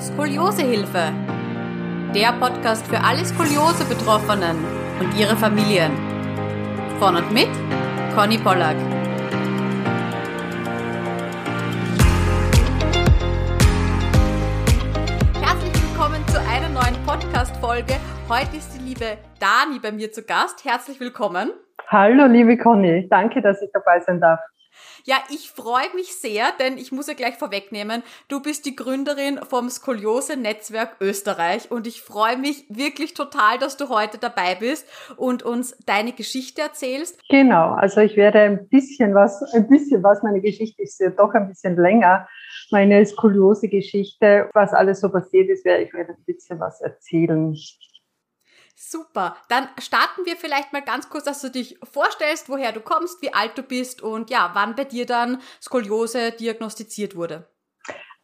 Skoliosehilfe. Der Podcast für alle Skoliose-Betroffenen und ihre Familien. Von und mit Conny Pollack. Herzlich willkommen zu einer neuen Podcast-Folge. Heute ist die liebe Dani bei mir zu Gast. Herzlich willkommen. Hallo, liebe Conny. Danke, dass ich dabei sein darf. Ja, ich freue mich sehr, denn ich muss ja gleich vorwegnehmen, du bist die Gründerin vom Skoliose-Netzwerk Österreich und ich freue mich wirklich total, dass du heute dabei bist und uns deine Geschichte erzählst. Genau, also ich werde ein bisschen was, ein bisschen was, meine Geschichte ist ja doch ein bisschen länger, meine Skoliose-Geschichte, was alles so passiert ist, werde ich werde ein bisschen was erzählen. Super. Dann starten wir vielleicht mal ganz kurz, dass du dich vorstellst, woher du kommst, wie alt du bist und ja, wann bei dir dann Skoliose diagnostiziert wurde.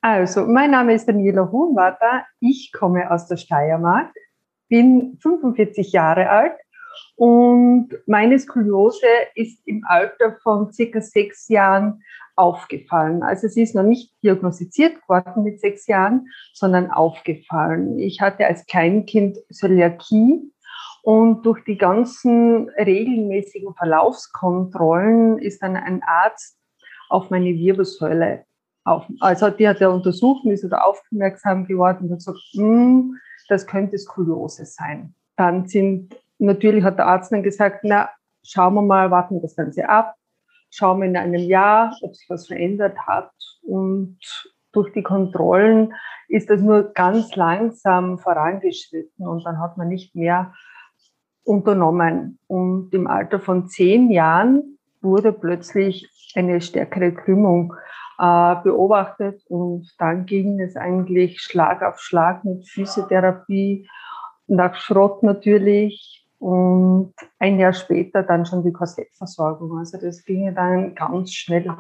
Also, mein Name ist Daniela Hohenwarter. Ich komme aus der Steiermark, bin 45 Jahre alt und meine Skoliose ist im Alter von circa sechs Jahren aufgefallen. Also sie ist noch nicht diagnostiziert worden mit sechs Jahren, sondern aufgefallen. Ich hatte als Kleinkind Zöliakie und durch die ganzen regelmäßigen Verlaufskontrollen ist dann ein Arzt auf meine Wirbelsäule auf, also die hat er untersucht und ist da aufmerksam geworden und hat gesagt, hm, das könnte Skoliose sein. Dann sind, natürlich hat der Arzt dann gesagt, na, schauen wir mal, warten wir das Ganze ab schauen wir in einem Jahr, ob sich was verändert hat. Und durch die Kontrollen ist das nur ganz langsam vorangeschritten und dann hat man nicht mehr unternommen. Und im Alter von zehn Jahren wurde plötzlich eine stärkere Krümmung äh, beobachtet und dann ging es eigentlich Schlag auf Schlag mit Physiotherapie, nach Schrott natürlich, und ein Jahr später dann schon die Korsettversorgung. Also das ging dann ganz schnell.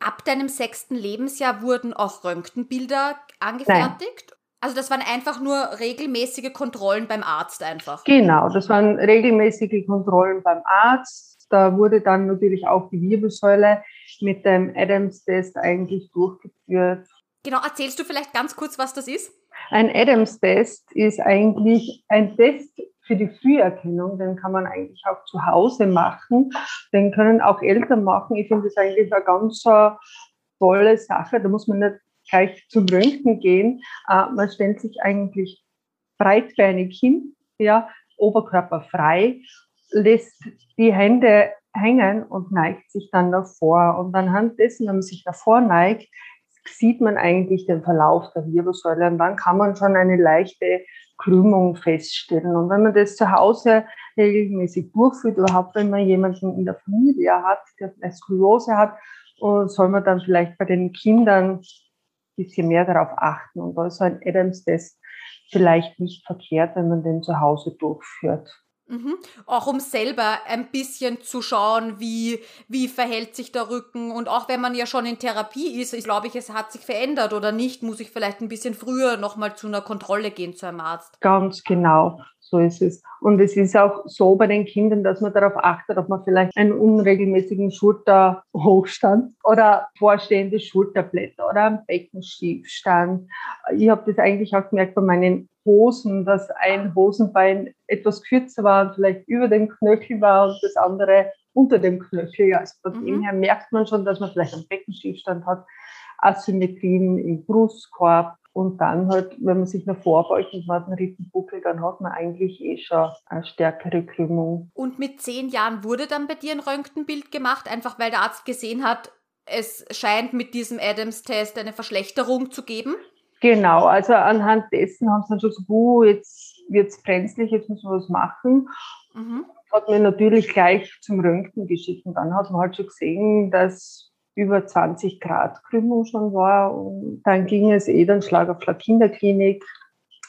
Ab deinem sechsten Lebensjahr wurden auch Röntgenbilder angefertigt? Nein. Also das waren einfach nur regelmäßige Kontrollen beim Arzt einfach? Genau, das waren regelmäßige Kontrollen beim Arzt. Da wurde dann natürlich auch die Wirbelsäule mit dem Adams-Test eigentlich durchgeführt. Genau, erzählst du vielleicht ganz kurz, was das ist? Ein Adams-Test ist eigentlich ein Test für die Früherkennung, den kann man eigentlich auch zu Hause machen. Den können auch Eltern machen. Ich finde das eigentlich eine ganz tolle Sache. Da muss man nicht gleich zum Röntgen gehen. Äh, man stellt sich eigentlich breitbeinig hin, ja, Oberkörper frei, lässt die Hände hängen und neigt sich dann davor. Und anhand dessen, wenn man sich davor neigt, sieht man eigentlich den Verlauf der Wirbelsäule und dann kann man schon eine leichte Krümmung feststellen. Und wenn man das zu Hause regelmäßig durchführt, überhaupt wenn man jemanden in der Familie hat, der eine Skoliose hat, soll man dann vielleicht bei den Kindern ein bisschen mehr darauf achten. Und da ist so ein Adams-Test vielleicht nicht verkehrt, wenn man den zu Hause durchführt. Mhm. Auch um selber ein bisschen zu schauen, wie, wie verhält sich der Rücken. Und auch wenn man ja schon in Therapie ist, ich glaube ich, es hat sich verändert oder nicht, muss ich vielleicht ein bisschen früher nochmal zu einer Kontrolle gehen zu einem Arzt. Ganz genau. So ist es. Und es ist auch so bei den Kindern, dass man darauf achtet, ob man vielleicht einen unregelmäßigen Schulterhochstand oder vorstehende Schulterblätter oder einen Beckenschiefstand. Ich habe das eigentlich auch gemerkt bei meinen Hosen, dass ein Hosenbein etwas kürzer war und vielleicht über dem Knöchel war und das andere unter dem Knöchel. Also von mhm. dem her merkt man schon, dass man vielleicht einen Beckenschiefstand hat, Asymmetrien im Brustkorb, und dann halt, wenn man sich nach vorbeugt und man hat einen Rippenbuckel, dann hat man eigentlich eh schon eine stärkere Krümmung. Und mit zehn Jahren wurde dann bei dir ein Röntgenbild gemacht, einfach weil der Arzt gesehen hat, es scheint mit diesem Adams-Test eine Verschlechterung zu geben? Genau, also anhand dessen haben sie dann schon so, uh, jetzt wird es brenzlig, jetzt müssen wir was machen. Mhm. Hat mir natürlich gleich zum Röntgen geschickt und dann hat man halt schon gesehen, dass über 20 Grad Krümmung schon war. Und dann ging es eh dann Schlag auf Schlag Kinderklinik.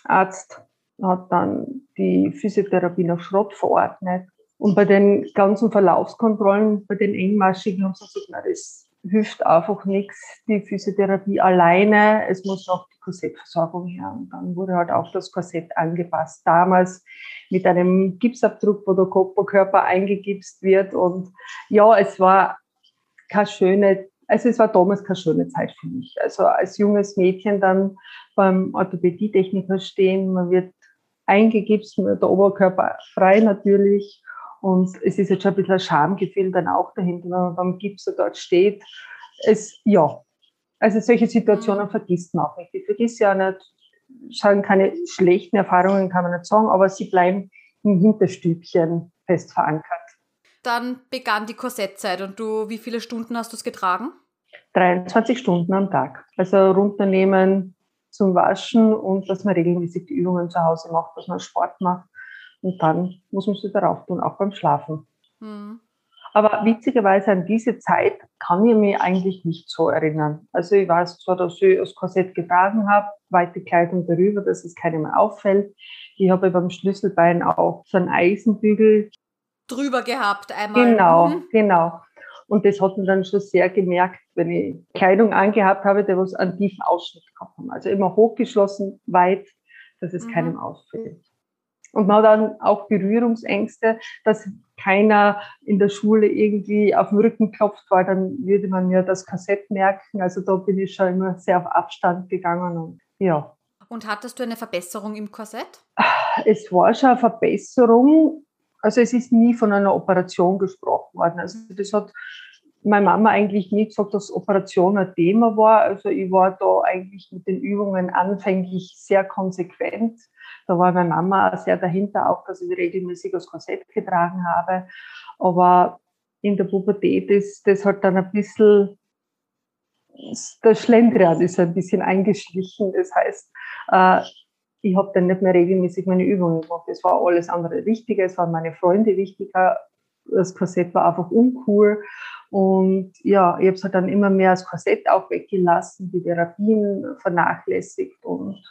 Arzt hat dann die Physiotherapie nach Schrott verordnet. Und bei den ganzen Verlaufskontrollen, bei den engmaschigen haben sie gesagt, na, das hilft einfach nichts, die Physiotherapie alleine. Es muss noch die Korsettversorgung her. Und dann wurde halt auch das Korsett angepasst. Damals mit einem Gipsabdruck, wo der Oberkörper eingegipst wird. Und ja, es war keine schöne also es war damals keine schöne Zeit für mich. Also als junges Mädchen dann beim Orthopädietechniker stehen, man wird eingegipst, der Oberkörper frei natürlich. Und es ist jetzt schon ein bisschen ein Schamgefühl dann auch dahinter, wenn man beim Gips so dort steht. Es, ja, also solche Situationen vergisst man auch nicht. Ich vergesse ja nicht, sagen keine schlechten Erfahrungen, kann man nicht sagen, aber sie bleiben im Hinterstübchen fest verankert. Dann begann die Korsettzeit und du, wie viele Stunden hast du es getragen? 23 Stunden am Tag. Also runternehmen zum Waschen und dass man regelmäßig die Übungen zu Hause macht, dass man Sport macht. Und dann muss man sich darauf tun, auch beim Schlafen. Mhm. Aber witzigerweise an diese Zeit kann ich mich eigentlich nicht so erinnern. Also ich weiß zwar, dass ich das Korsett getragen habe, weite Kleidung darüber, dass es keinem auffällt. Ich habe beim Schlüsselbein auch so einen Eisenbügel drüber gehabt einmal. Genau, mhm. genau. Und das hat man dann schon sehr gemerkt, wenn ich Kleidung angehabt habe, der was einen tiefen Ausschnitt gehabt haben. Also immer hochgeschlossen, weit, dass es mhm. keinem auffällt. Und man hat dann auch Berührungsängste, dass keiner in der Schule irgendwie auf den Rücken klopft, weil dann würde man mir das Kassett merken. Also da bin ich schon immer sehr auf Abstand gegangen und ja. Und hattest du eine Verbesserung im Korsett? Es war schon eine Verbesserung, also es ist nie von einer Operation gesprochen worden. Also das hat meine Mama eigentlich nie gesagt, dass Operation ein Thema war. Also ich war da eigentlich mit den Übungen anfänglich sehr konsequent. Da war meine Mama sehr dahinter, auch dass ich regelmäßig das Korsett getragen habe. Aber in der Pubertät ist das halt dann ein bisschen, der Schlendrian ist ein bisschen eingeschlichen. Das heißt, äh, ich habe dann nicht mehr regelmäßig meine Übungen gemacht. Es war alles andere wichtiger, es waren meine Freunde wichtiger. Das Korsett war einfach uncool. Und ja, ich habe es halt dann immer mehr als Korsett auch weggelassen, die Therapien vernachlässigt und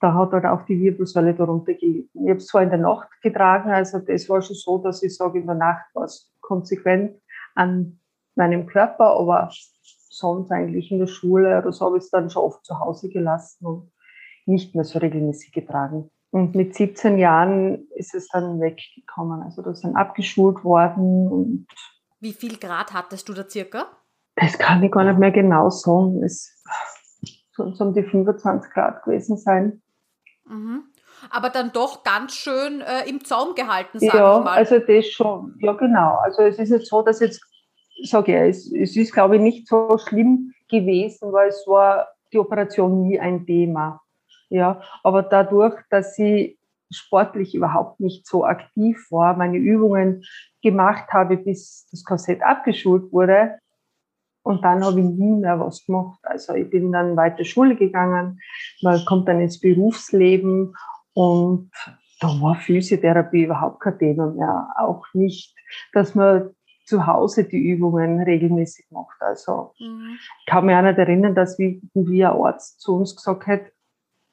da hat halt auch die Wirbelsäule darunter gelitten. Ich habe es zwar in der Nacht getragen, also das war schon so, dass ich sage, in der Nacht war es konsequent an meinem Körper, aber sonst eigentlich in der Schule oder so habe ich es dann schon oft zu Hause gelassen und nicht mehr so regelmäßig getragen. Und mit 17 Jahren ist es dann weggekommen. Also das ist dann abgeschult worden. Und Wie viel Grad hattest du da circa? Das kann ich gar nicht mehr genau sagen. Es sollen um die 25 Grad gewesen sein. Mhm. Aber dann doch ganz schön äh, im Zaum gehalten, sage ja, ich mal. also das schon. Ja, genau. Also es ist nicht so, dass jetzt, sage ich, es, es ist, glaube ich, nicht so schlimm gewesen, weil es war die Operation nie ein Thema. Ja, aber dadurch, dass ich sportlich überhaupt nicht so aktiv war, meine Übungen gemacht habe, bis das Korsett abgeschult wurde, und dann habe ich nie mehr was gemacht. Also ich bin dann weiter Schule gegangen, man kommt dann ins Berufsleben und da war Physiotherapie überhaupt kein Thema mehr. Auch nicht, dass man zu Hause die Übungen regelmäßig macht. Also mhm. ich kann mich auch nicht erinnern, dass wie, wie ein Arzt zu uns gesagt hat,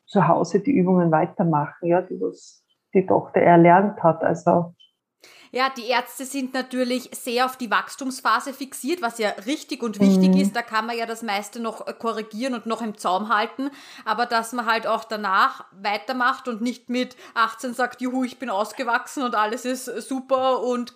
zu Hause die Übungen weitermachen, ja, die was die Tochter erlernt hat. Also ja, die Ärzte sind natürlich sehr auf die Wachstumsphase fixiert, was ja richtig und wichtig mhm. ist. Da kann man ja das meiste noch korrigieren und noch im Zaum halten. Aber dass man halt auch danach weitermacht und nicht mit 18 sagt, juhu, ich bin ausgewachsen und alles ist super und,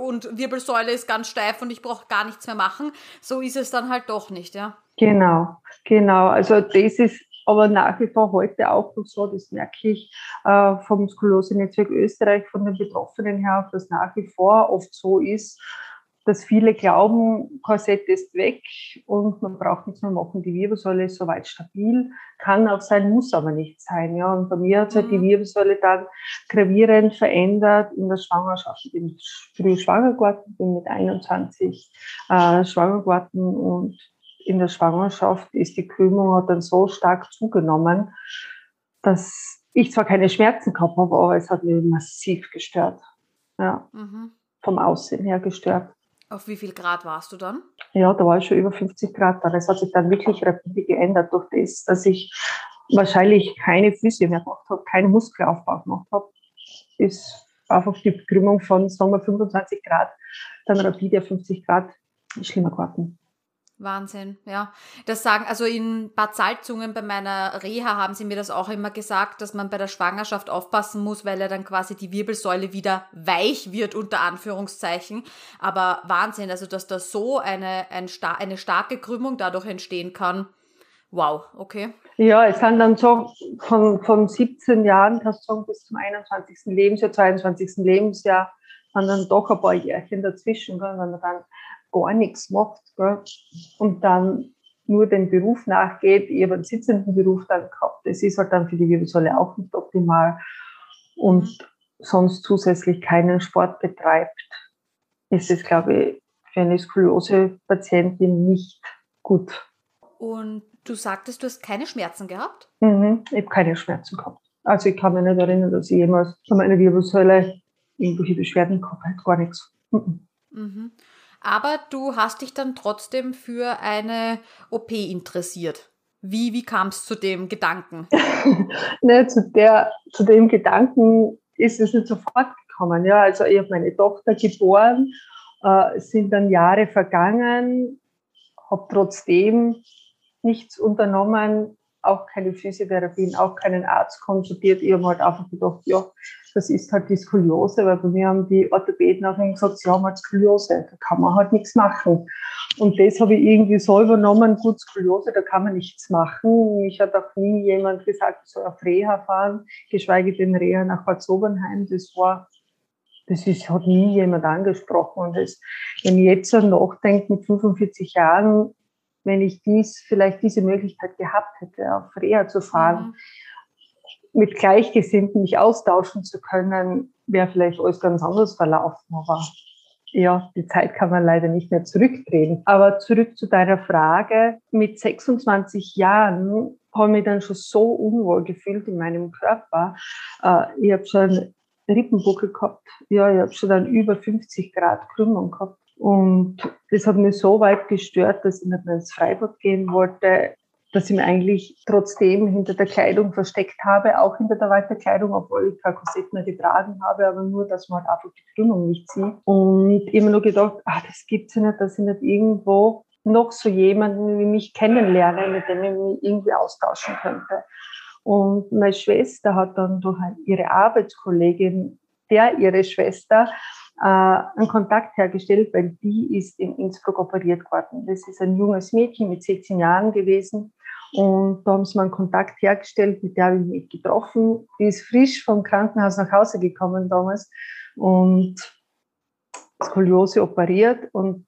und Wirbelsäule ist ganz steif und ich brauche gar nichts mehr machen. So ist es dann halt doch nicht, ja. Genau, genau. Also das ist aber nach wie vor heute auch noch so, das merke ich äh, vom Skoliose-Netzwerk Österreich, von den Betroffenen her, dass nach wie vor oft so ist, dass viele glauben, Korsett ist weg und man braucht nichts mehr machen. Die Wirbelsäule ist soweit stabil, kann auch sein, muss aber nicht sein. Ja. Und bei mir hat sich halt die mhm. Wirbelsäule dann gravierend verändert in der Schwangerschaft. Ich bin früh schwanger geworden, bin mit 21 äh, schwanger geworden und in der Schwangerschaft ist die Krümmung hat dann so stark zugenommen, dass ich zwar keine Schmerzen gehabt habe, aber es hat mich massiv gestört. Ja. Mhm. Vom Aussehen her gestört. Auf wie viel Grad warst du dann? Ja, da war ich schon über 50 Grad dann. Es hat sich dann wirklich rapide geändert durch das, dass ich wahrscheinlich keine Füße mehr gemacht habe, keinen Muskelaufbau gemacht habe. Ist einfach die Krümmung von, sagen wir, 25 Grad, dann rapide 50 Grad schlimmer geworden. Wahnsinn, ja. Das sagen, also in Bad Salzungen bei meiner Reha haben sie mir das auch immer gesagt, dass man bei der Schwangerschaft aufpassen muss, weil ja dann quasi die Wirbelsäule wieder weich wird, unter Anführungszeichen. Aber Wahnsinn, also dass da so eine, ein, eine starke Krümmung dadurch entstehen kann. Wow, okay. Ja, es kann dann so von, von 17 Jahren, kannst du bis zum 21. Lebensjahr, 22. Lebensjahr, kann dann doch ein paar Jährchen dazwischen, wenn man dann gar nichts macht gell, und dann nur den Beruf nachgeht, ich habe einen sitzenden Beruf dann gehabt, das ist halt dann für die Wirbelsäule auch nicht optimal und mhm. sonst zusätzlich keinen Sport betreibt, ist es, glaube ich, für eine Skoliose-Patientin nicht gut. Und du sagtest, du hast keine Schmerzen gehabt? Mhm, ich habe keine Schmerzen gehabt. Also ich kann mich nicht erinnern, dass ich jemals von meiner Wirbelsäule irgendwelche Beschwerden gehabt habe, gar nichts. Mhm. Mhm. Aber du hast dich dann trotzdem für eine OP interessiert. Wie, wie kam es zu dem Gedanken? ne, zu, der, zu dem Gedanken ist es nicht sofort gekommen. Ja, also ich habe meine Tochter geboren, äh, sind dann Jahre vergangen, habe trotzdem nichts unternommen, auch keine Physiotherapien, auch keinen Arzt konsultiert. Ich habe halt einfach gedacht, ja, das ist halt die Skoliose, weil bei mir haben die Orthopäden auch gesagt, sie haben halt Skoliose, da kann man halt nichts machen. Und das habe ich irgendwie so übernommen, gut, Skoliose, da kann man nichts machen. Mich hat auch nie jemand gesagt, ich soll auf Reha fahren, geschweige denn Reha nach Bad Sobernheim. Das war, das ist, hat nie jemand angesprochen. Und das, wenn ich jetzt so nachdenke, mit 45 Jahren, wenn ich dies, vielleicht diese Möglichkeit gehabt hätte, auf Reha zu fahren, mhm mit Gleichgesinnten mich austauschen zu können, wäre vielleicht alles ganz anders verlaufen. Aber ja, die Zeit kann man leider nicht mehr zurückdrehen. Aber zurück zu deiner Frage. Mit 26 Jahren habe ich mich dann schon so unwohl gefühlt in meinem Körper. Äh, ich habe schon einen Rippenbuckel gehabt. Ja, ich habe schon dann über 50 Grad Krümmung gehabt. Und das hat mich so weit gestört, dass ich nicht mehr ins Freibad gehen wollte dass ich mich eigentlich trotzdem hinter der Kleidung versteckt habe, auch hinter der weiten Kleidung, obwohl ich keine Korset mehr getragen habe, aber nur, dass man halt einfach die Krümmung nicht sieht. Und immer nur gedacht, ah, das gibt's ja nicht, dass ich nicht irgendwo noch so jemanden wie mich kennenlerne, mit dem ich mich irgendwie austauschen könnte. Und meine Schwester hat dann durch ihre Arbeitskollegin, der ihre Schwester, äh, einen Kontakt hergestellt, weil die ist in Innsbruck operiert worden. Das ist ein junges Mädchen mit 16 Jahren gewesen, und da haben sie mal einen Kontakt hergestellt, mit der habe ich mich getroffen. Die ist frisch vom Krankenhaus nach Hause gekommen damals und Skoliose operiert. Und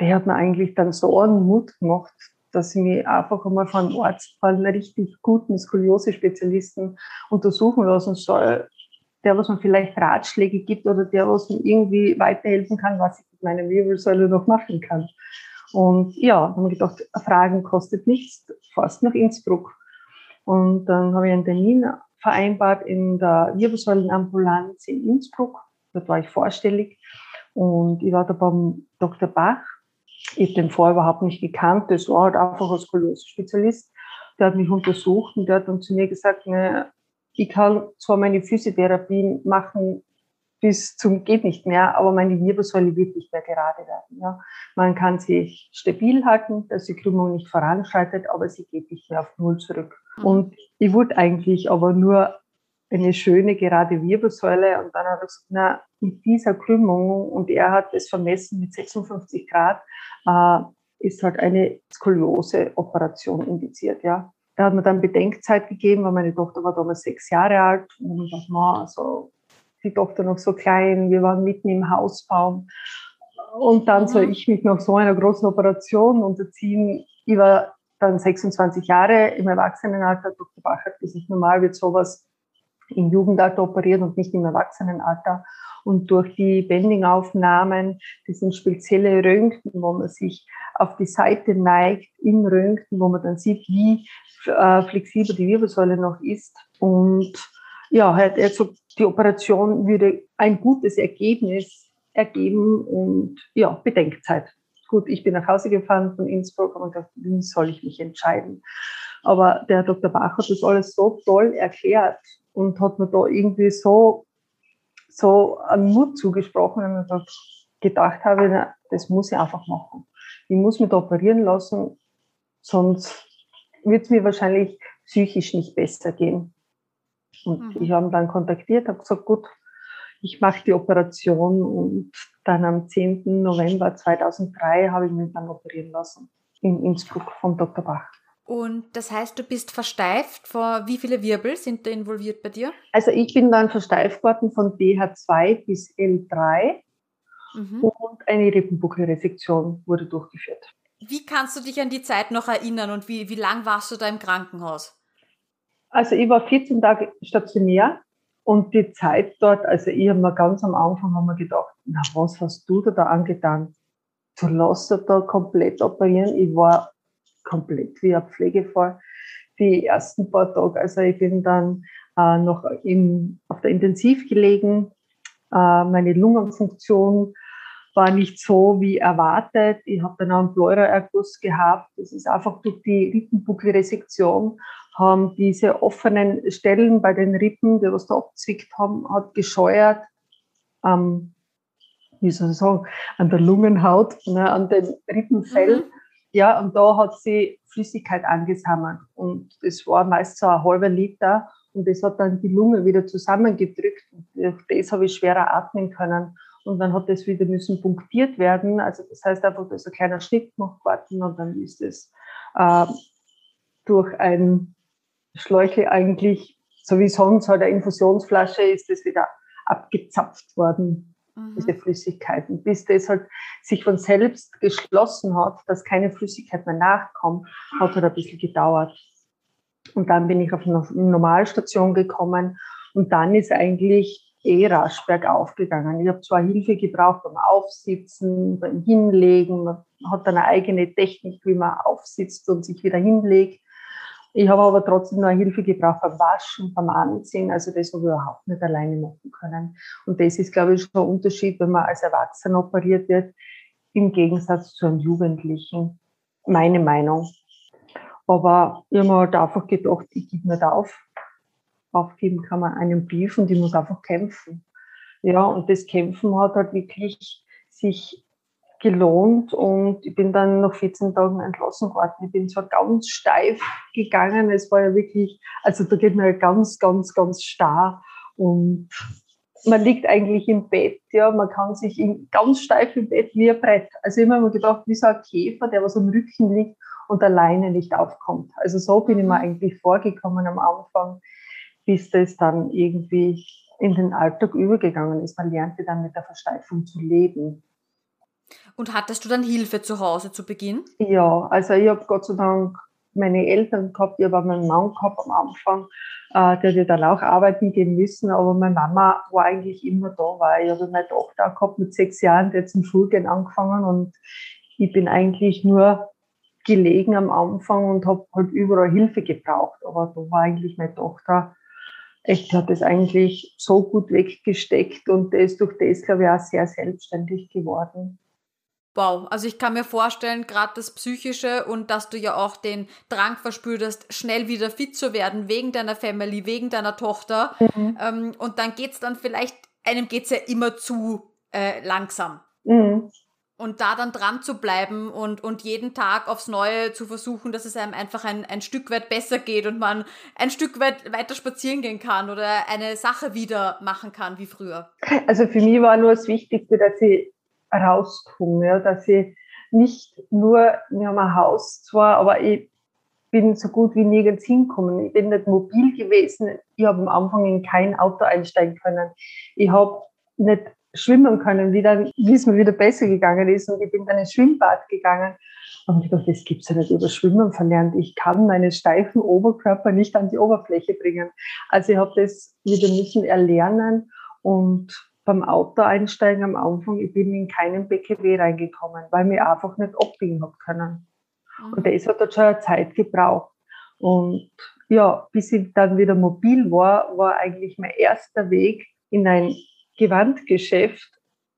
der hat mir eigentlich dann so einen Mut gemacht, dass ich mich einfach einmal von einem Arzt, von einem richtig guten Skoliose-Spezialisten untersuchen lassen soll, der, was mir vielleicht Ratschläge gibt oder der, was mir irgendwie weiterhelfen kann, was ich mit meiner Wirbelsäule noch machen kann. Und ja, dann habe ich gedacht, Fragen kostet nichts, fast nach Innsbruck. Und dann habe ich einen Termin vereinbart in der Wirbelsäulenambulanz in Innsbruck. Dort war ich vorstellig. Und ich war da beim Dr. Bach. Ich habe den vorher überhaupt nicht gekannt. Das war halt einfach ein Skoliose-Spezialist. Der hat mich untersucht und der hat dann zu mir gesagt, ne, ich kann zwar meine Physiotherapie machen, bis zum geht nicht mehr, aber meine Wirbelsäule wird nicht mehr gerade werden. Ja. Man kann sie stabil halten, dass die Krümmung nicht voranschreitet, aber sie geht nicht mehr auf Null zurück. Mhm. Und ich wurde eigentlich aber nur eine schöne gerade Wirbelsäule und dann hat er gesagt, na, mit dieser Krümmung und er hat es vermessen mit 56 Grad, äh, ist halt eine Skoliose-Operation indiziert, ja. Da hat mir dann Bedenkzeit gegeben, weil meine Tochter war damals sechs Jahre alt und ich dachte, na, also die Tochter noch so klein, wir waren mitten im Hausbau. Und dann soll mhm. ich mich noch so einer großen Operation unterziehen. Ich war dann 26 Jahre im Erwachsenenalter. Dr. Bach hat gesagt, normal wird sowas im Jugendalter operiert und nicht im Erwachsenenalter. Und durch die Bendingaufnahmen, das sind spezielle Röntgen, wo man sich auf die Seite neigt, im Röntgen, wo man dann sieht, wie äh, flexibel die Wirbelsäule noch ist. Und ja, halt, also die Operation würde ein gutes Ergebnis ergeben und ja, Bedenkzeit. Gut, ich bin nach Hause gefahren von Innsbruck und gedacht, wie soll ich mich entscheiden? Aber der Dr. Bach hat das alles so toll erklärt und hat mir da irgendwie so, so einen Mut zugesprochen und ich gedacht habe, na, das muss ich einfach machen. ich muss mich da operieren lassen, sonst wird es mir wahrscheinlich psychisch nicht besser gehen. Und mhm. ich habe ihn dann kontaktiert, habe gesagt, gut, ich mache die Operation und dann am 10. November 2003 habe ich mich dann operieren lassen in Innsbruck vom Dr. Bach. Und das heißt, du bist versteift. Vor wie viele Wirbel sind da involviert bei dir? Also ich bin dann versteift worden von BH2 bis L3 mhm. und eine Rippenbuckelresektion wurde durchgeführt. Wie kannst du dich an die Zeit noch erinnern und wie, wie lang warst du da im Krankenhaus? Also ich war 14 Tage stationär und die Zeit dort, also ich habe mir ganz am Anfang haben wir gedacht, na was hast du da, da angetan? Du lässt da komplett operieren. Ich war komplett wie ein Pflegefall die ersten paar Tage. Also ich bin dann äh, noch im, auf der Intensiv gelegen. Äh, meine Lungenfunktion war nicht so wie erwartet. Ich habe dann auch einen Pleuraerguss gehabt. Das ist einfach durch die Rippenbuckelresektion haben diese offenen Stellen bei den Rippen, die was da abzwickt haben, hat gescheuert. Ähm, wie soll ich sagen, an der Lungenhaut, ne, an dem Rippenfell. Mhm. Ja, und da hat sie Flüssigkeit angesammelt. Und das war meist so ein halber Liter. Und das hat dann die Lunge wieder zusammengedrückt. Und durch das habe ich schwerer atmen können. Und dann hat das wieder müssen punktiert werden. Also das heißt einfach, da ist ein kleiner Schnitt gemacht worden und dann ist es äh, durch ein Schläuche eigentlich, so wie sonst halt eine Infusionsflasche, ist das wieder abgezapft worden, mhm. diese Flüssigkeiten, bis das halt sich von selbst geschlossen hat, dass keine Flüssigkeit mehr nachkommt, hat halt ein bisschen gedauert. Und dann bin ich auf eine Normalstation gekommen und dann ist eigentlich eh rasch bergauf gegangen. Ich habe zwar Hilfe gebraucht beim Aufsitzen, beim Hinlegen, man hat dann eine eigene Technik, wie man aufsitzt und sich wieder hinlegt. Ich habe aber trotzdem noch Hilfe gebraucht beim Waschen, beim Anziehen. Also das habe ich überhaupt nicht alleine machen können. Und das ist, glaube ich, schon ein Unterschied, wenn man als Erwachsener operiert wird, im Gegensatz zu einem Jugendlichen. Meine Meinung. Aber ich habe mir halt einfach gedacht, ich gebe nicht auf. Aufgeben kann man einen Brief und ich muss einfach kämpfen. Ja, und das Kämpfen hat halt wirklich sich gelohnt und ich bin dann nach 14 Tagen entlassen worden. Ich bin zwar ganz steif gegangen, es war ja wirklich, also da geht man ja ganz, ganz, ganz starr und man liegt eigentlich im Bett, ja, man kann sich in, ganz steif im Bett wie ein Brett. Also immer mal gedacht, wie so ein Käfer, der was am Rücken liegt und alleine nicht aufkommt. Also so bin ich mir eigentlich vorgekommen am Anfang, bis das dann irgendwie in den Alltag übergegangen ist. Man lernte dann mit der Versteifung zu leben. Und hattest du dann Hilfe zu Hause zu Beginn? Ja, also ich habe Gott sei Dank meine Eltern gehabt, ich habe meinen Mann gehabt am Anfang, äh, der hat dann auch arbeiten gehen müssen, aber meine Mama war eigentlich immer da, weil ich habe meine Tochter gehabt mit sechs Jahren, die hat zum Schulgehen angefangen. Und ich bin eigentlich nur gelegen am Anfang und habe halt überall Hilfe gebraucht, aber da war eigentlich meine Tochter echt, hat das eigentlich so gut weggesteckt. Und der ist durch das, glaube ich, auch sehr selbstständig geworden. Wow, also ich kann mir vorstellen, gerade das Psychische und dass du ja auch den Drang verspürst, schnell wieder fit zu werden, wegen deiner Family, wegen deiner Tochter. Mhm. Ähm, und dann geht's dann vielleicht, einem geht's ja immer zu äh, langsam. Mhm. Und da dann dran zu bleiben und, und jeden Tag aufs Neue zu versuchen, dass es einem einfach ein, ein Stück weit besser geht und man ein Stück weit weiter spazieren gehen kann oder eine Sache wieder machen kann wie früher. Also für mich war nur das Wichtigste, dass ich rauskomme, ja, dass ich nicht nur, wir haben ein Haus zwar, aber ich bin so gut wie nirgends hinkommen. Ich bin nicht mobil gewesen. Ich habe am Anfang in kein Auto einsteigen können. Ich habe nicht schwimmen können, wie, dann, wie es mir wieder besser gegangen ist. Und ich bin dann ins Schwimmbad gegangen. Und ich dachte, das gibt's ja nicht über Schwimmen verlernt. Ich kann meinen steifen Oberkörper nicht an die Oberfläche bringen. Also ich habe das wieder müssen erlernen und beim Auto einsteigen am Anfang, ich bin in keinen BKW reingekommen, weil mir einfach nicht abbiegen habe können. Mhm. Und das hat dann schon eine Zeit gebraucht. Und ja, bis ich dann wieder mobil war, war eigentlich mein erster Weg in ein Gewandgeschäft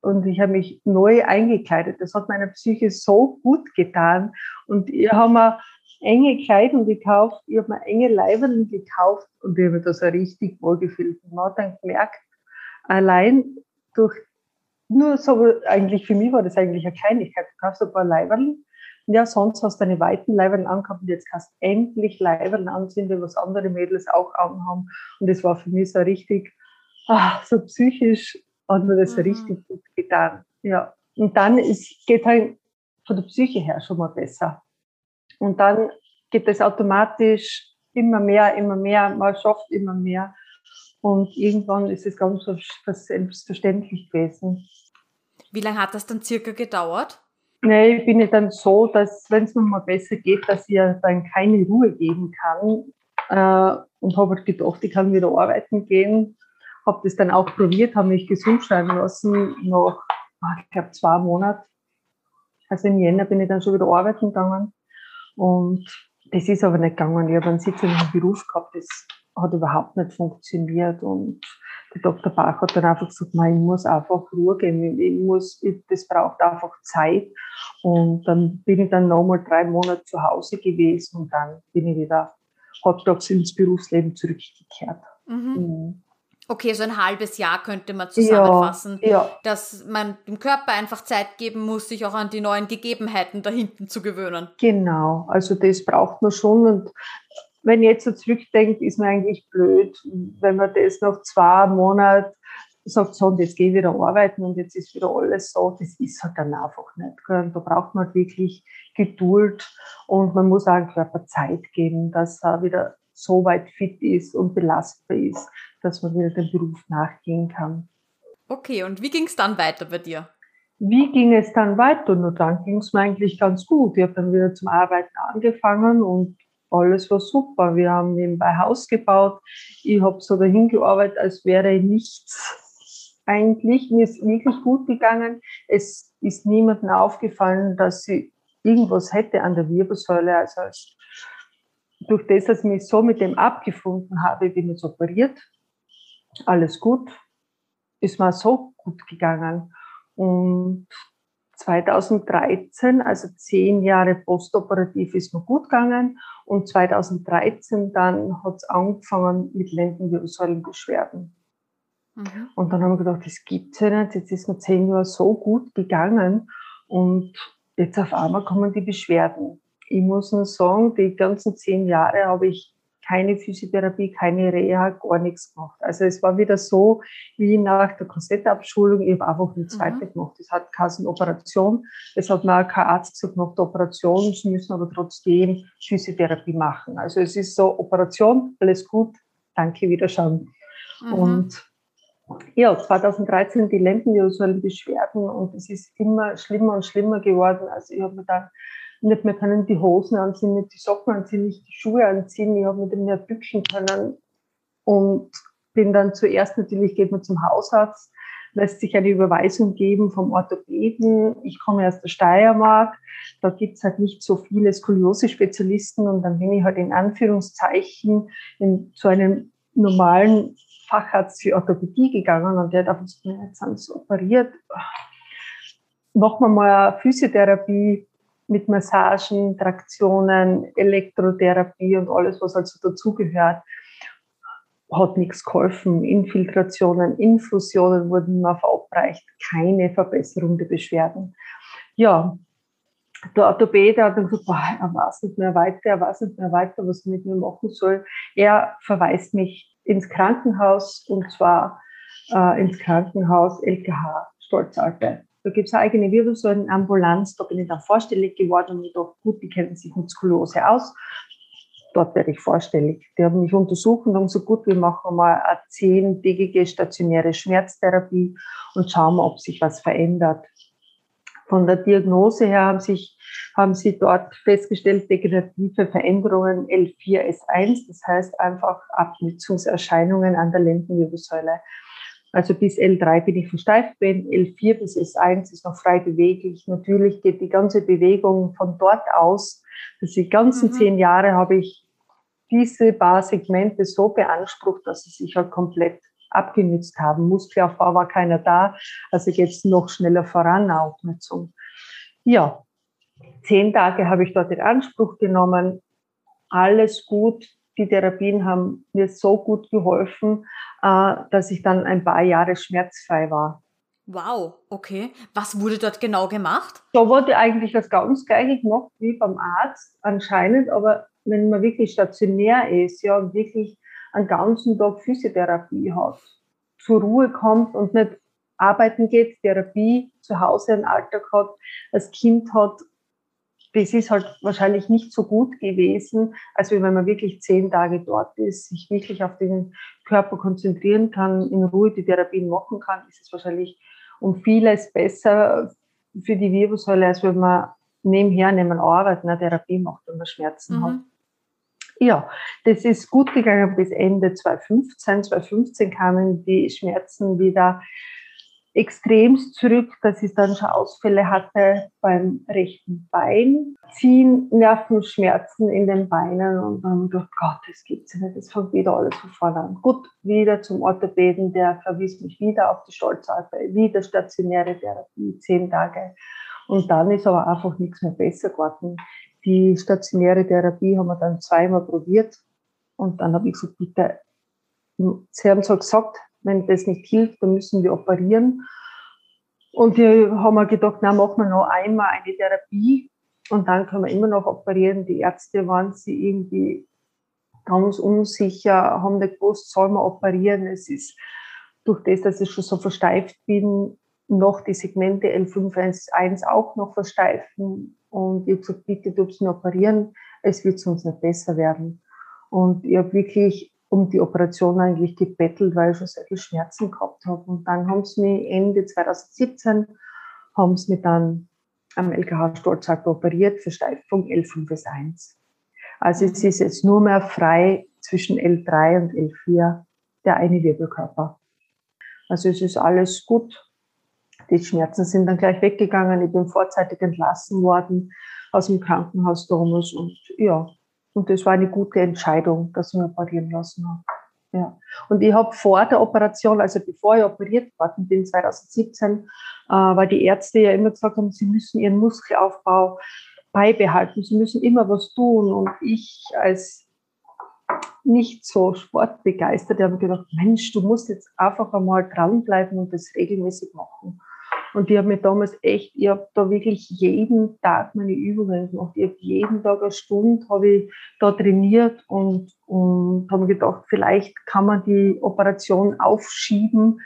und ich habe mich neu eingekleidet. Das hat meiner Psyche so gut getan. Und ich habe mir enge Kleidung gekauft, ich habe mir enge Leiberlen gekauft und ich habe mir da so richtig wohlgefühlt. Und man hat dann gemerkt, allein durch, nur so, eigentlich für mich war das eigentlich eine Kleinigkeit. Du kaufst ein paar Leiberl, Ja, sonst hast du eine weiten Leiberl angehabt und jetzt kannst du endlich Leiberl anziehen, was andere Mädels auch anhaben. Und das war für mich so richtig, ach, so psychisch hat mir das mhm. richtig gut getan. Ja. Und dann ist, geht halt von der Psyche her schon mal besser. Und dann geht es automatisch immer mehr, immer mehr, man schafft immer mehr. Und irgendwann ist es ganz selbstverständlich gewesen. Wie lange hat das dann circa gedauert? Nee, ich bin ja dann so, dass wenn es mir mal besser geht, dass ich dann keine Ruhe geben kann. Äh, und habe halt gedacht, ich kann wieder arbeiten gehen. Habe das dann auch probiert, habe mich gesund schreiben lassen nach, ich glaube, zwei Monaten. Also im Jänner bin ich dann schon wieder arbeiten gegangen. Und das ist aber nicht gegangen. Ich habe einen sitzenden Beruf gehabt, das hat überhaupt nicht funktioniert. Und der Dr. Bach hat dann einfach gesagt, ich muss einfach Ruhe geben, ich muss, das braucht einfach Zeit. Und dann bin ich dann nochmal drei Monate zu Hause gewesen und dann bin ich wieder halbtags ins Berufsleben zurückgekehrt. Mhm. Mhm. Okay, so ein halbes Jahr könnte man zusammenfassen, ja, ja. dass man dem Körper einfach Zeit geben muss, sich auch an die neuen Gegebenheiten da hinten zu gewöhnen. Genau, also das braucht man schon. Und wenn ich jetzt so zurückdenke, ist mir eigentlich blöd, wenn man das nach zwei Monaten sagt, so, und jetzt gehe ich wieder arbeiten und jetzt ist wieder alles so, das ist halt dann einfach nicht. Da braucht man halt wirklich Geduld und man muss auch dem Körper Zeit geben, dass er wieder so weit fit ist und belastbar ist, dass man wieder dem Beruf nachgehen kann. Okay, und wie ging es dann weiter bei dir? Wie ging es dann weiter? Nur dann ging es mir eigentlich ganz gut. Ich habe dann wieder zum Arbeiten angefangen und alles war super. Wir haben nebenbei Haus gebaut. Ich habe so dahin gearbeitet, als wäre nichts eigentlich. Mir ist wirklich gut gegangen. Es ist niemandem aufgefallen, dass sie irgendwas hätte an der Wirbelsäule. Also durch das, dass ich mich so mit dem abgefunden habe, bin ich operiert. Alles gut. Ist mir so gut gegangen. Und 2013, also zehn Jahre postoperativ, ist mir gut gegangen. Und 2013 dann hat es angefangen mit Lendenwirbelsäulenbeschwerden. Mhm. Und dann haben wir gedacht, das gibt's ja nicht. Jetzt ist mir zehn Jahre so gut gegangen. Und jetzt auf einmal kommen die Beschwerden. Ich muss nur sagen, die ganzen zehn Jahre habe ich keine Physiotherapie, keine Reha, gar nichts gemacht. Also es war wieder so wie nach der Korsettabschulung, ich habe einfach eine zweite mhm. gemacht. Es hat keine Operation, es hat mir auch kein Arzt gesagt, nach der Operation, sie müssen aber trotzdem Physiotherapie machen. Also es ist so, Operation, alles gut, danke, wiederschauen. Mhm. Und ja, 2013 die Lendenwirbelsäulenbeschwerden und es ist immer schlimmer und schlimmer geworden. Also ich habe mir dann nicht mehr können die Hosen anziehen, nicht die Socken anziehen, nicht die Schuhe anziehen. Ich habe mich nicht mehr bücken können und bin dann zuerst natürlich, geht man zum Hausarzt, lässt sich eine Überweisung geben vom Orthopäden. Ich komme aus der Steiermark, da gibt es halt nicht so viele Skoliose-Spezialisten und dann bin ich halt in Anführungszeichen in, zu einem normalen Facharzt für Orthopädie gegangen und der hat einfach gesagt, jetzt sind sie operiert, machen wir mal Physiotherapie mit Massagen, Traktionen, Elektrotherapie und alles, was also dazugehört, hat nichts geholfen. Infiltrationen, Infusionen wurden immer verabreicht, keine Verbesserung der Beschwerden. Ja, der Orthopäde hat dann gesagt, boah, er weiß nicht mehr weiter, er weiß nicht mehr weiter, was er mit mir machen soll. Er verweist mich ins Krankenhaus und zwar äh, ins Krankenhaus LKH Stolzalpe. Da gibt es eigene Wirbelsäulenambulanz. Da bin ich dann vorstellig geworden und ich dachte, gut, die kennen sich mit Skoliose aus. Dort werde ich vorstellig. Die haben mich untersucht und haben so gut, wir machen mal eine zehntägige stationäre Schmerztherapie und schauen mal, ob sich was verändert. Von der Diagnose her haben, sich, haben sie dort festgestellt, degenerative Veränderungen L4S1, das heißt einfach Abnützungserscheinungen an der Lendenwirbelsäule. Also bis L3 bin ich versteift, bin L4 bis S1 ist noch frei beweglich. Natürlich geht die ganze Bewegung von dort aus. Dass die ganzen mhm. zehn Jahre habe ich diese paar Segmente so beansprucht, dass sie sich halt komplett abgenützt haben. Muskelaufbau war keiner da, also es noch schneller voran, Aufnutzung. Ja, zehn Tage habe ich dort in Anspruch genommen. Alles gut, die Therapien haben mir so gut geholfen, äh, dass ich dann ein paar Jahre schmerzfrei war. Wow, okay. Was wurde dort genau gemacht? Da wurde eigentlich das ganz gleiche gemacht wie beim Arzt anscheinend, aber wenn man wirklich stationär ist, ja, und wirklich einen ganzen Tag Physiotherapie hat, zur Ruhe kommt und nicht arbeiten geht, Therapie zu Hause einen Alltag hat, als Kind hat, das ist halt wahrscheinlich nicht so gut gewesen, als wenn man wirklich zehn Tage dort ist, sich wirklich auf den Körper konzentrieren kann, in Ruhe die Therapien machen kann, ist es wahrscheinlich um vieles besser für die Wirbelsäule, als wenn man nebenher neben Arbeit eine Therapie macht und man Schmerzen mhm. hat. Ja, das ist gut gegangen bis Ende 2015. 2015 kamen die Schmerzen wieder extremst zurück, dass ich dann schon Ausfälle hatte beim rechten Bein, ziehen Nervenschmerzen in den Beinen und dann dachte Gott, das gibt's nicht, das fängt wieder alles von vorne an. Gut, wieder zum Orthopäden, der verwies mich wieder auf die Stolzalpe, wieder stationäre Therapie, zehn Tage. Und dann ist aber einfach nichts mehr besser geworden. Die stationäre Therapie haben wir dann zweimal probiert und dann habe ich gesagt, bitte, sie haben so gesagt, wenn das nicht hilft, dann müssen wir operieren. Und wir haben gedacht, na, machen wir noch einmal eine Therapie und dann können wir immer noch operieren. Die Ärzte waren sie irgendwie ganz unsicher, haben nicht gewusst, soll man operieren. Es ist durch das, dass ich schon so versteift bin, noch die Segmente L5-1 auch noch versteifen. Und ich habe gesagt, bitte, du operieren, es wird sonst nicht besser werden. Und ich habe wirklich um die Operation eigentlich gebettelt, weil ich schon sehr viel Schmerzen gehabt habe. Und dann haben sie mich Ende 2017 haben sie mich dann am LKH Stolzhack operiert für Steifung L5 bis 1. Also es ist jetzt nur mehr frei zwischen L3 und L4 der eine Wirbelkörper. Also es ist alles gut. Die Schmerzen sind dann gleich weggegangen. Ich bin vorzeitig entlassen worden aus dem Krankenhaus damals und ja, und das war eine gute Entscheidung, dass ich mich operieren lassen habe. Ja. Und ich habe vor der Operation, also bevor ich operiert worden bin, 2017, äh, weil die Ärzte ja immer gesagt haben, sie müssen ihren Muskelaufbau beibehalten, sie müssen immer was tun. Und ich als nicht so sportbegeistert, habe gedacht, Mensch, du musst jetzt einfach einmal dranbleiben und das regelmäßig machen. Und ich habe mir damals echt, ich habe da wirklich jeden Tag meine Übungen gemacht. Ich habe jeden Tag eine Stunde habe ich da trainiert und, und habe mir gedacht, vielleicht kann man die Operation aufschieben.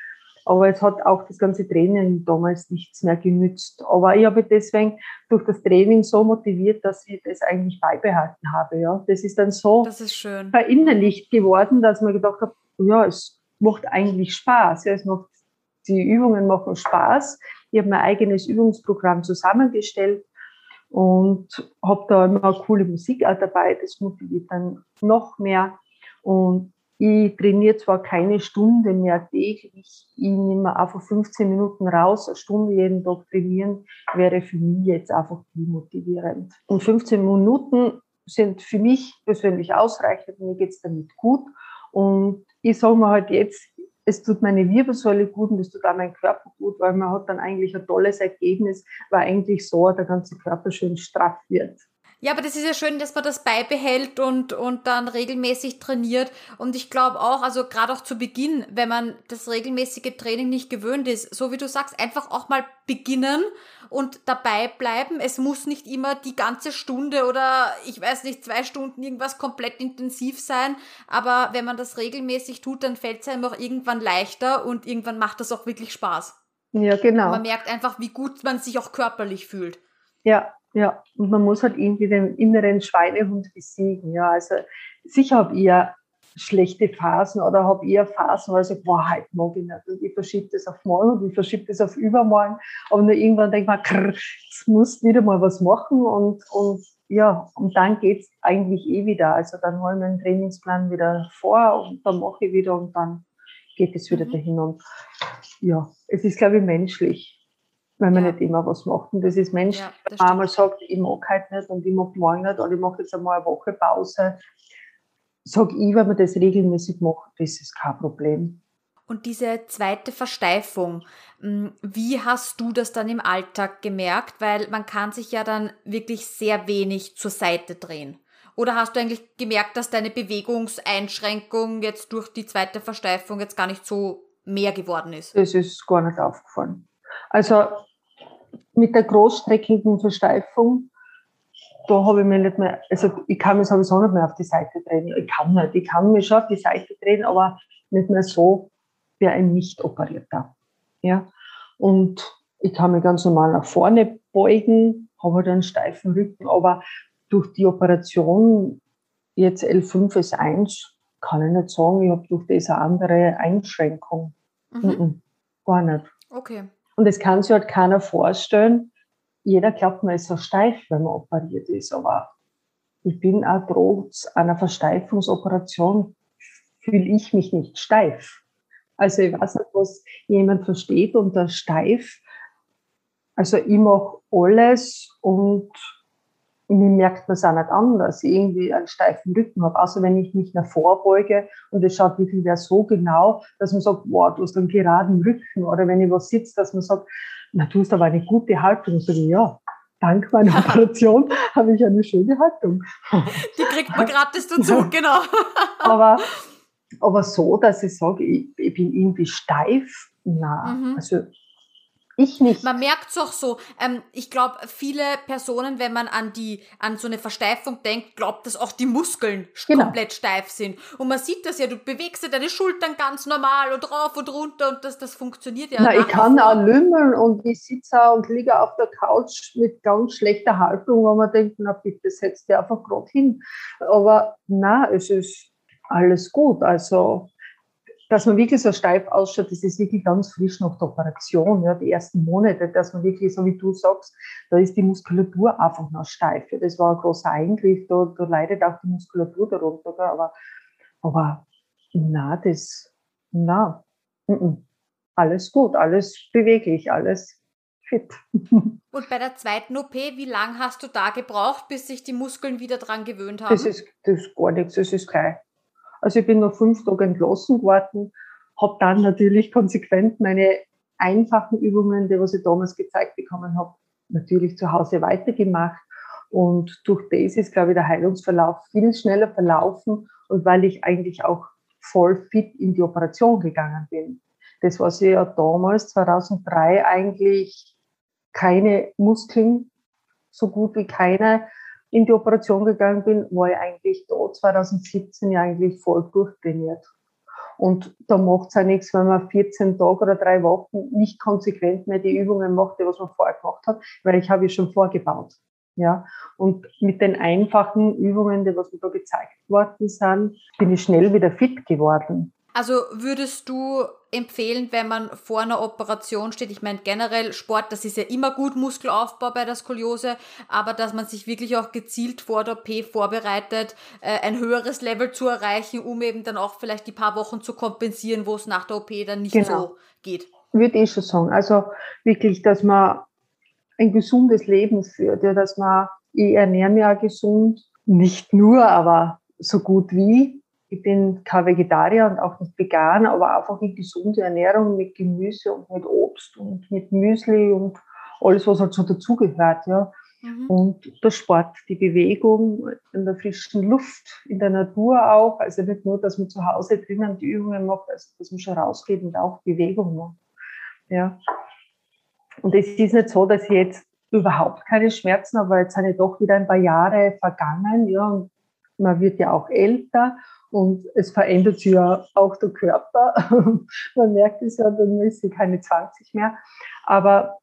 Aber es hat auch das ganze Training damals nichts mehr genützt. Aber ich habe deswegen durch das Training so motiviert, dass ich das eigentlich beibehalten habe. Ja, das ist dann so ist verinnerlicht geworden, dass man gedacht habe, ja, es macht eigentlich Spaß. Ja, es macht die Übungen machen Spaß. Ich habe mein eigenes Übungsprogramm zusammengestellt und habe da immer coole Musik auch dabei. Das motiviert dann noch mehr. Und ich trainiere zwar keine Stunde mehr täglich, ich nehme einfach 15 Minuten raus, eine Stunde jeden Tag trainieren, wäre für mich jetzt einfach motivierend. Und 15 Minuten sind für mich persönlich ausreichend, mir geht's damit gut. Und ich sage mir halt jetzt, es tut meine Wirbelsäule gut und es tut auch mein Körper gut, weil man hat dann eigentlich ein tolles Ergebnis, weil eigentlich so der ganze Körper schön straff wird. Ja, aber das ist ja schön, dass man das beibehält und, und dann regelmäßig trainiert. Und ich glaube auch, also gerade auch zu Beginn, wenn man das regelmäßige Training nicht gewöhnt ist, so wie du sagst, einfach auch mal beginnen und dabei bleiben. Es muss nicht immer die ganze Stunde oder ich weiß nicht, zwei Stunden irgendwas komplett intensiv sein. Aber wenn man das regelmäßig tut, dann fällt es einem auch irgendwann leichter und irgendwann macht das auch wirklich Spaß. Ja, genau. Und man merkt einfach, wie gut man sich auch körperlich fühlt. Ja, ja, und man muss halt irgendwie den inneren Schweinehund besiegen. Ja, also sicher habe ich schlechte Phasen oder habe eher Phasen, wo ich sage, boah, heute mag ich nicht. Und ich verschiebe das auf morgen und ich verschiebe das auf übermorgen. Aber nur irgendwann denke ich mir, jetzt musst wieder mal was machen und, und ja, und dann geht's eigentlich eh wieder. Also dann holen wir den Trainingsplan wieder vor und dann mache ich wieder und dann geht es wieder mhm. dahin. Und ja, es ist, glaube ich, menschlich weil man ja. nicht immer was macht. Und das ist Mensch, ja, das einmal sagt, ich mag heute nicht und ich mag morgen nicht oder ich mache jetzt einmal eine Woche Pause, sage ich, wenn man das regelmäßig macht, das ist kein Problem. Und diese zweite Versteifung, hm, wie hast du das dann im Alltag gemerkt? Weil man kann sich ja dann wirklich sehr wenig zur Seite drehen. Oder hast du eigentlich gemerkt, dass deine Bewegungseinschränkung jetzt durch die zweite Versteifung jetzt gar nicht so mehr geworden ist? Das ist gar nicht aufgefallen. Also mit der großstreckigen Versteifung, da habe ich mir nicht mehr, also ich kann mich sowieso nicht mehr auf die Seite drehen. Ich kann nicht, ich kann mich schon auf die Seite drehen, aber nicht mehr so wie ein Nicht-Operierter. Ja? Und ich kann mich ganz normal nach vorne beugen, habe halt einen steifen Rücken, aber durch die Operation jetzt L5S1 kann ich nicht sagen, ich habe durch diese andere Einschränkung. Mhm. Mhm, gar nicht. Okay. Und das kann sich halt keiner vorstellen. Jeder glaubt, man ist so steif, wenn man operiert ist, aber ich bin auch trotz einer Versteifungsoperation, fühle ich mich nicht steif. Also ich weiß nicht, was jemand versteht unter steif. Also ich mache alles und mir merkt man es auch nicht an, dass ich irgendwie einen steifen Rücken habe. Außer wenn ich mich nach vorbeuge und es schaut wirklich wieder so genau, dass man sagt, wow, du hast einen geraden Rücken. Oder wenn ich was sitze, dass man sagt, na, du hast aber eine gute Haltung. Und sage ich, ja, dank meiner Operation habe ich eine schöne Haltung. Die kriegt man gratis dazu, genau. aber, aber so, dass ich sage, ich, ich bin irgendwie steif, na, mhm. also ich nicht. Man merkt es auch so. Ähm, ich glaube, viele Personen, wenn man an die an so eine Versteifung denkt, glaubt, dass auch die Muskeln genau. komplett steif sind. Und man sieht das ja. Du bewegst ja deine Schultern ganz normal und rauf und runter und das, das funktioniert ja. Na, ich kann auch lümmeln und ich sitze und liege auf der Couch mit ganz schlechter Haltung, wo man denkt, na bitte setz dir einfach gerade hin. Aber na, es ist alles gut. Also dass man wirklich so steif ausschaut, das ist wirklich ganz frisch nach der Operation, ja, die ersten Monate, dass man wirklich, so wie du sagst, da ist die Muskulatur einfach noch steif. Das war ein großer Eingriff, da, da leidet auch die Muskulatur darunter, gell? aber, aber na, das, na, n -n. alles gut, alles beweglich, alles fit. Und bei der zweiten OP, wie lange hast du da gebraucht, bis sich die Muskeln wieder dran gewöhnt haben? Das ist, das ist gar nichts, das ist gleich. Also ich bin noch fünf Tage entlassen worden, habe dann natürlich konsequent meine einfachen Übungen, die was ich damals gezeigt bekommen habe, natürlich zu Hause weitergemacht. Und durch das ist, glaube ich, der Heilungsverlauf viel schneller verlaufen und weil ich eigentlich auch voll fit in die Operation gegangen bin. Das, was ich ja damals, 2003, eigentlich keine Muskeln, so gut wie keine, in die Operation gegangen bin, war ich eigentlich da 2017 ja eigentlich voll durchtrainiert. Und da macht es ja nichts, wenn man 14 Tage oder drei Wochen nicht konsequent mehr die Übungen macht, die was man vorher gemacht hat, weil ich habe ja schon vorgebaut. Ja, und mit den einfachen Übungen, die was mir da gezeigt worden sind, bin ich schnell wieder fit geworden. Also würdest du empfehlen, wenn man vor einer Operation steht, ich meine generell Sport, das ist ja immer gut, Muskelaufbau bei der Skoliose, aber dass man sich wirklich auch gezielt vor der OP vorbereitet, äh, ein höheres Level zu erreichen, um eben dann auch vielleicht die paar Wochen zu kompensieren, wo es nach der OP dann nicht genau. so geht. Würde ich schon sagen. Also wirklich, dass man ein gesundes Leben führt, ja, dass man, ich ernähre mich auch gesund, nicht nur, aber so gut wie, ich bin kein Vegetarier und auch nicht vegan, aber einfach eine gesunde Ernährung mit Gemüse und mit Obst und mit Müsli und alles, was halt so dazugehört, ja. Mhm. Und der Sport, die Bewegung in der frischen Luft, in der Natur auch. Also nicht nur, dass man zu Hause drinnen die Übungen macht, also dass man schon rausgeht und auch Bewegung macht. Ja. Und es ist nicht so, dass ich jetzt überhaupt keine Schmerzen habe, weil jetzt sind ja doch wieder ein paar Jahre vergangen, ja, und man wird ja auch älter und es verändert sich ja auch der Körper. Man merkt es ja, dann ist sie keine 20 mehr. Aber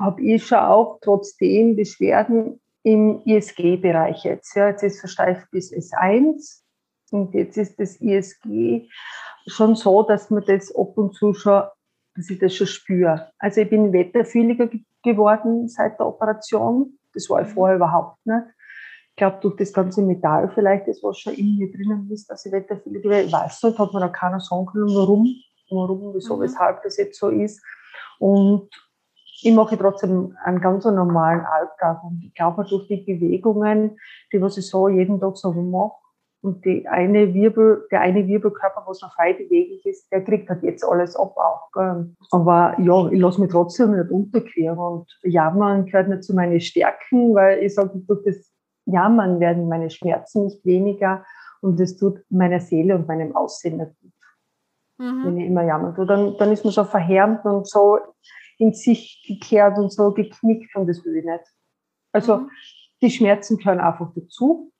habe ich schon auch trotzdem Beschwerden im ISG-Bereich jetzt. Ja, jetzt ist versteift bis S1 und jetzt ist das ISG schon so, dass man das ab und zu schon, dass ich das schon spüre. Also ich bin wetterfühliger geworden seit der Operation. Das war ich mhm. vorher überhaupt nicht. Ich glaube, durch das ganze Metall vielleicht, das was schon in mir drinnen ist, dass ich wetterfühlig Ich weiß nicht, hat mir da keiner sagen können, warum, warum, wieso, mhm. weshalb das jetzt so ist. Und ich mache trotzdem einen ganz normalen Alltag. Und ich glaube, durch die Bewegungen, die was ich so jeden Tag so mache, und die eine Wirbel, der eine Wirbelkörper, was noch frei beweglich ist, der kriegt halt jetzt alles ab auch. Gell. Aber ja, ich lasse mich trotzdem nicht unterqueren. Und Jammern gehört nicht zu meinen Stärken, weil ich sage, durch das Jammern werden meine Schmerzen nicht weniger und es tut meiner Seele und meinem Aussehen nicht gut. mhm. wenn ich immer jammern tue. Dann, dann ist man so verhärmt und so in sich gekehrt und so geknickt und das will ich nicht. Also mhm. die Schmerzen gehören einfach dazu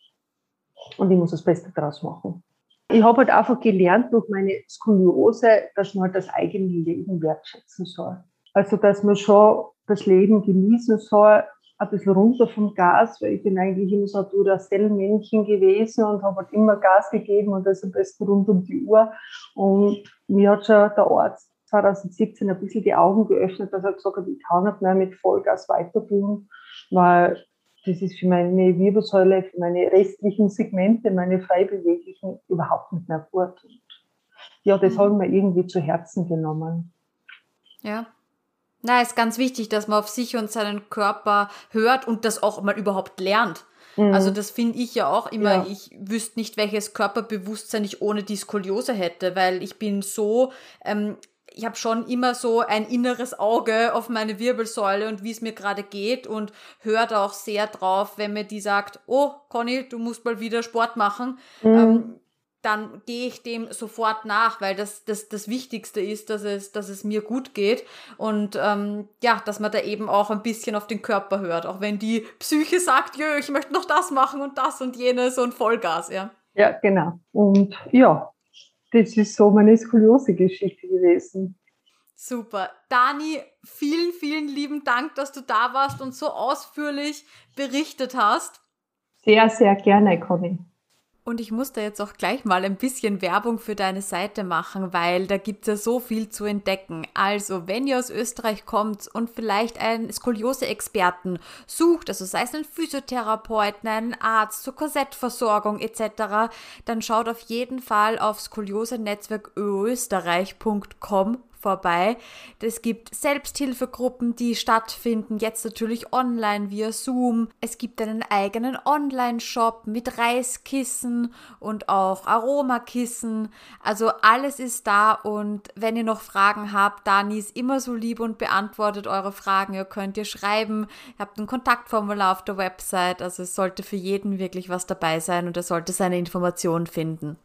und ich muss das Beste daraus machen. Ich habe halt einfach gelernt durch meine Skoliose, dass man halt das eigene Leben wertschätzen soll. Also dass man schon das Leben genießen soll, ein bisschen runter vom Gas, weil ich bin eigentlich immer so ein Duracell-Männchen gewesen und habe halt immer Gas gegeben und das am besten rund um die Uhr. Und mir hat schon der Arzt 2017 ein bisschen die Augen geöffnet, dass er gesagt hat, ich kann nicht mehr mit Vollgas weiter tun, weil das ist für meine Wirbelsäule, für meine restlichen Segmente, meine frei beweglichen, überhaupt nicht mehr gut. Und ja, das mhm. habe ich mir irgendwie zu Herzen genommen. Ja. Na, ist ganz wichtig, dass man auf sich und seinen Körper hört und das auch mal überhaupt lernt. Mhm. Also das finde ich ja auch immer, ja. ich wüsste nicht, welches Körperbewusstsein ich ohne die Skoliose hätte, weil ich bin so ähm, ich habe schon immer so ein inneres Auge auf meine Wirbelsäule und wie es mir gerade geht und höre da auch sehr drauf, wenn mir die sagt, oh Conny, du musst mal wieder Sport machen. Mhm. Ähm, dann gehe ich dem sofort nach, weil das, das das Wichtigste ist, dass es, dass es mir gut geht und ähm, ja, dass man da eben auch ein bisschen auf den Körper hört, auch wenn die Psyche sagt, jö, ich möchte noch das machen und das und jenes und Vollgas, ja. Ja, genau. Und ja, das ist so meine Skoliose-Geschichte gewesen. Super. Dani, vielen, vielen lieben Dank, dass du da warst und so ausführlich berichtet hast. Sehr, sehr gerne, Conny. Und ich muss da jetzt auch gleich mal ein bisschen Werbung für deine Seite machen, weil da gibt es ja so viel zu entdecken. Also, wenn ihr aus Österreich kommt und vielleicht einen Skoliose-Experten sucht, also sei es einen Physiotherapeuten, einen Arzt zur Korsettversorgung etc., dann schaut auf jeden Fall auf skoliose-netzwerk österreich.com vorbei. Es gibt Selbsthilfegruppen, die stattfinden, jetzt natürlich online via Zoom. Es gibt einen eigenen Online-Shop mit Reiskissen und auch Aromakissen. Also alles ist da und wenn ihr noch Fragen habt, Dani ist immer so lieb und beantwortet eure Fragen. Ihr könnt ihr schreiben, ihr habt ein Kontaktformular auf der Website. Also es sollte für jeden wirklich was dabei sein und er sollte seine Informationen finden.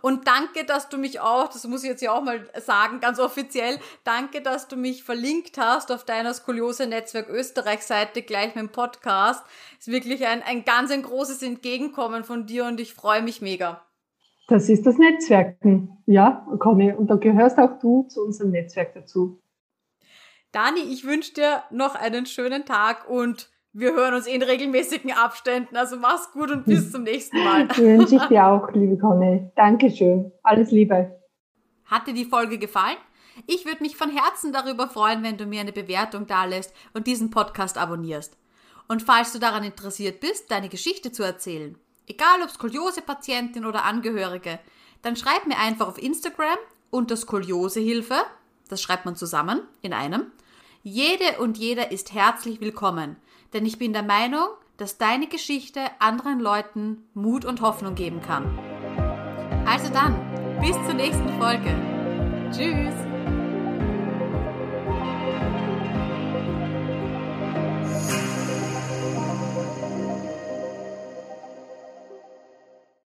Und danke, dass du mich auch, das muss ich jetzt ja auch mal sagen, ganz offiziell, danke, dass du mich verlinkt hast auf deiner Skoliose-Netzwerk Österreich-Seite gleich mit dem Podcast. Ist wirklich ein, ein ganz ein großes Entgegenkommen von dir und ich freue mich mega. Das ist das Netzwerken, ja, Conny. Und da gehörst auch du zu unserem Netzwerk dazu. Dani, ich wünsche dir noch einen schönen Tag und wir hören uns in regelmäßigen Abständen. Also mach's gut und bis zum nächsten Mal. Wünsche ich dir auch, liebe Conny. Dankeschön. Alles Liebe. Hat dir die Folge gefallen? Ich würde mich von Herzen darüber freuen, wenn du mir eine Bewertung dalässt und diesen Podcast abonnierst. Und falls du daran interessiert bist, deine Geschichte zu erzählen, egal ob Skoliose-Patientin oder Angehörige, dann schreib mir einfach auf Instagram unter Skoliosehilfe, das schreibt man zusammen in einem. Jede und jeder ist herzlich willkommen denn ich bin der Meinung, dass deine Geschichte anderen Leuten Mut und Hoffnung geben kann. Also dann, bis zur nächsten Folge. Tschüss!